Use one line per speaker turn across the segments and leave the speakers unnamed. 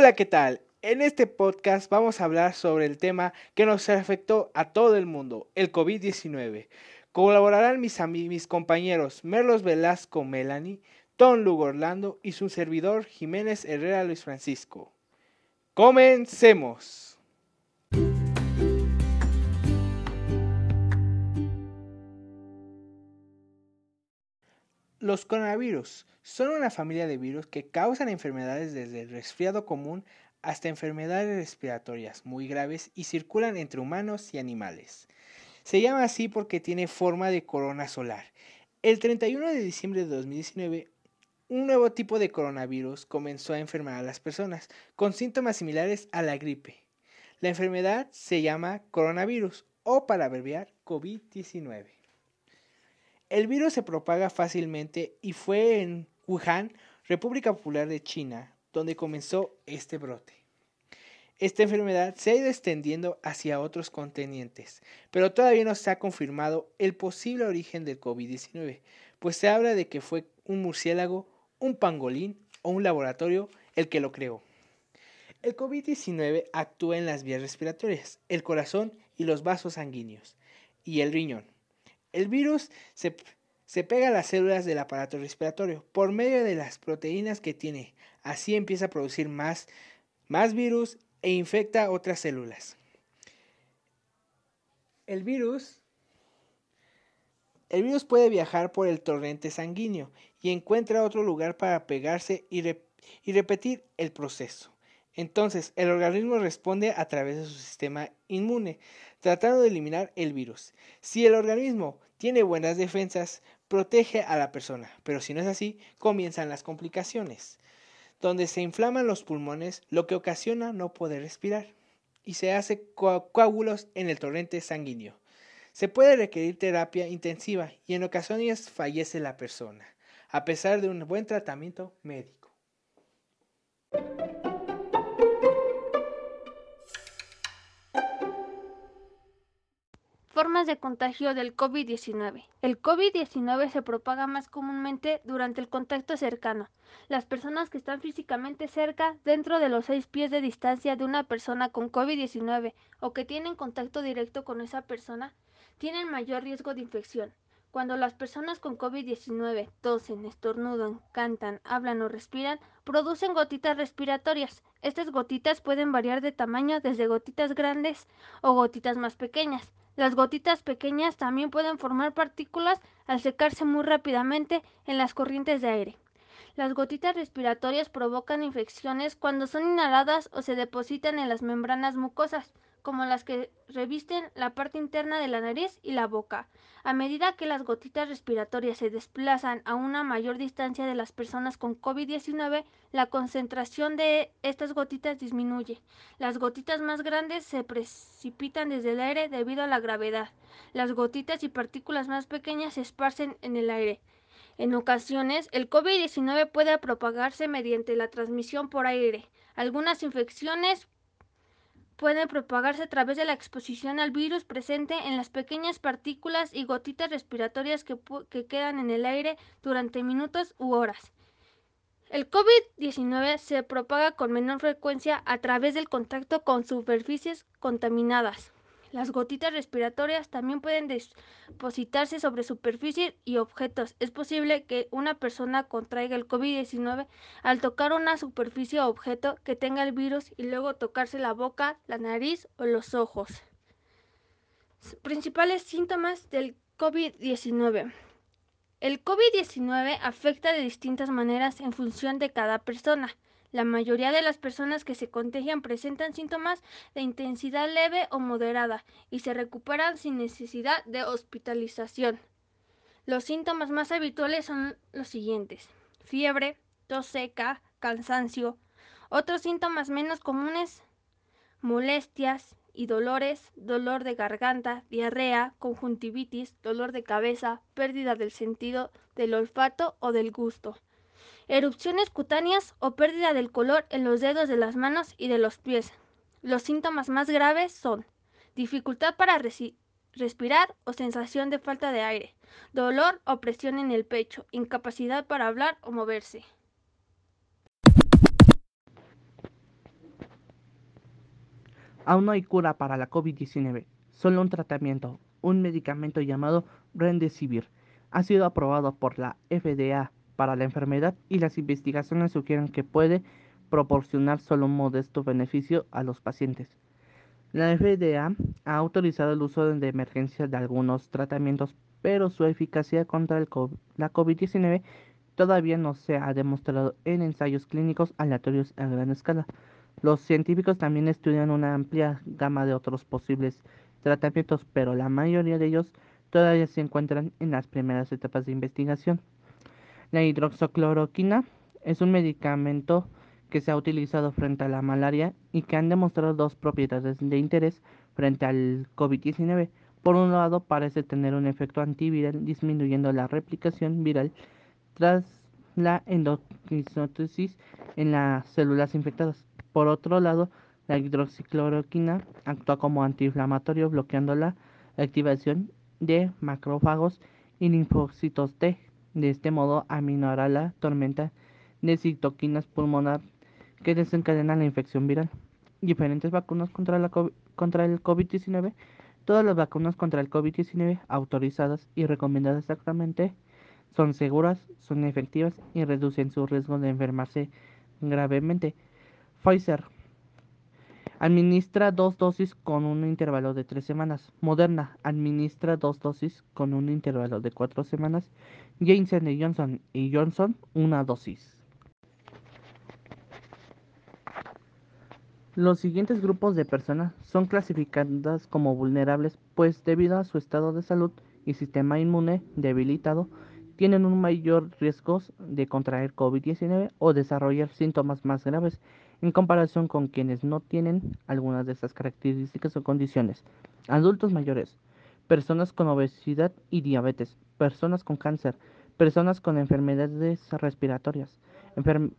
Hola, ¿qué tal? En este podcast vamos a hablar sobre el tema que nos afectó a todo el mundo, el COVID-19. Colaborarán mis, mis compañeros Merlos Velasco Melanie, Tom Lugo Orlando y su servidor Jiménez Herrera Luis Francisco. Comencemos. Los coronavirus son una familia de virus que causan enfermedades desde el resfriado común hasta enfermedades respiratorias muy graves y circulan entre humanos y animales. Se llama así porque tiene forma de corona solar. El 31 de diciembre de 2019, un nuevo tipo de coronavirus comenzó a enfermar a las personas con síntomas similares a la gripe. La enfermedad se llama coronavirus o para abreviar COVID-19. El virus se propaga fácilmente y fue en Wuhan, República Popular de China, donde comenzó este brote. Esta enfermedad se ha ido extendiendo hacia otros continentes, pero todavía no se ha confirmado el posible origen del COVID-19, pues se habla de que fue un murciélago, un pangolín o un laboratorio el que lo creó. El COVID-19 actúa en las vías respiratorias, el corazón y los vasos sanguíneos, y el riñón. El virus se, pega a las células del aparato respiratorio por medio de las proteínas que tiene. Así empieza a producir más, más virus e infecta otras células. El virus, el virus puede viajar por el torrente sanguíneo y encuentra otro lugar para pegarse y, y repetir el proceso. Entonces, el organismo responde a través de su sistema inmune, tratando de eliminar el virus. Si el organismo tiene buenas defensas, protege a la persona, pero si no es así, comienzan las complicaciones, donde se inflaman los pulmones, lo que ocasiona no poder respirar, y se hace coágulos en el torrente sanguíneo. Se puede requerir terapia intensiva y en ocasiones fallece la persona, a pesar de un buen tratamiento médico.
Formas de contagio del COVID-19. El COVID-19 se propaga más comúnmente durante el contacto cercano. Las personas que están físicamente cerca, dentro de los seis pies de distancia de una persona con COVID-19 o que tienen contacto directo con esa persona, tienen mayor riesgo de infección. Cuando las personas con COVID-19 tosen, estornudan, cantan, hablan o respiran, producen gotitas respiratorias. Estas gotitas pueden variar de tamaño desde gotitas grandes o gotitas más pequeñas. Las gotitas pequeñas también pueden formar partículas al secarse muy rápidamente en las corrientes de aire. Las gotitas respiratorias provocan infecciones cuando son inhaladas o se depositan en las membranas mucosas como las que revisten la parte interna de la nariz y la boca. A medida que las gotitas respiratorias se desplazan a una mayor distancia de las personas con COVID-19, la concentración de estas gotitas disminuye. Las gotitas más grandes se precipitan desde el aire debido a la gravedad. Las gotitas y partículas más pequeñas se esparcen en el aire. En ocasiones, el COVID-19 puede propagarse mediante la transmisión por aire. Algunas infecciones puede propagarse a través de la exposición al virus presente en las pequeñas partículas y gotitas respiratorias que, que quedan en el aire durante minutos u horas. El COVID-19 se propaga con menor frecuencia a través del contacto con superficies contaminadas. Las gotitas respiratorias también pueden depositarse sobre superficies y objetos. Es posible que una persona contraiga el COVID-19 al tocar una superficie o objeto que tenga el virus y luego tocarse la boca, la nariz o los ojos. Principales síntomas del COVID-19. El COVID-19 afecta de distintas maneras en función de cada persona. La mayoría de las personas que se contagian presentan síntomas de intensidad leve o moderada y se recuperan sin necesidad de hospitalización. Los síntomas más habituales son los siguientes. Fiebre, tos seca, cansancio. Otros síntomas menos comunes, molestias y dolores, dolor de garganta, diarrea, conjuntivitis, dolor de cabeza, pérdida del sentido del olfato o del gusto erupciones cutáneas o pérdida del color en los dedos de las manos y de los pies. Los síntomas más graves son dificultad para respirar o sensación de falta de aire, dolor o presión en el pecho, incapacidad para hablar o moverse.
Aún no hay cura para la COVID-19, solo un tratamiento, un medicamento llamado Remdesivir. Ha sido aprobado por la FDA para la enfermedad y las investigaciones sugieren que puede proporcionar solo un modesto beneficio a los pacientes. La FDA ha autorizado el uso de emergencia de algunos tratamientos, pero su eficacia contra la COVID-19 todavía no se ha demostrado en ensayos clínicos aleatorios a gran escala. Los científicos también estudian una amplia gama de otros posibles tratamientos, pero la mayoría de ellos todavía se encuentran en las primeras etapas de investigación. La hidroxocloroquina es un medicamento que se ha utilizado frente a la malaria y que han demostrado dos propiedades de interés frente al COVID-19. Por un lado, parece tener un efecto antiviral disminuyendo la replicación viral tras la endocrinosis en las células infectadas. Por otro lado, la hidroxicloroquina actúa como antiinflamatorio bloqueando la activación de macrófagos y linfocitos T. De este modo, aminorará la tormenta de citoquinas pulmonar que desencadena la infección viral. Diferentes vacunas contra, contra el COVID-19. Todas las vacunas contra el COVID-19 autorizadas y recomendadas exactamente son seguras, son efectivas y reducen su riesgo de enfermarse gravemente. Pfizer administra dos dosis con un intervalo de tres semanas. Moderna administra dos dosis con un intervalo de cuatro semanas. Janssen Johnson y Johnson una dosis. Los siguientes grupos de personas son clasificadas como vulnerables, pues debido a su estado de salud y sistema inmune debilitado, tienen un mayor riesgo de contraer COVID-19 o desarrollar síntomas más graves en comparación con quienes no tienen algunas de estas características o condiciones. Adultos mayores, personas con obesidad y diabetes, personas con cáncer, personas con enfermedades respiratorias,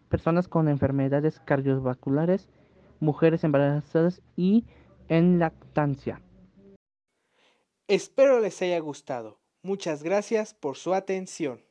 personas con enfermedades cardiovasculares, mujeres embarazadas y en lactancia.
Espero les haya gustado. Muchas gracias por su atención.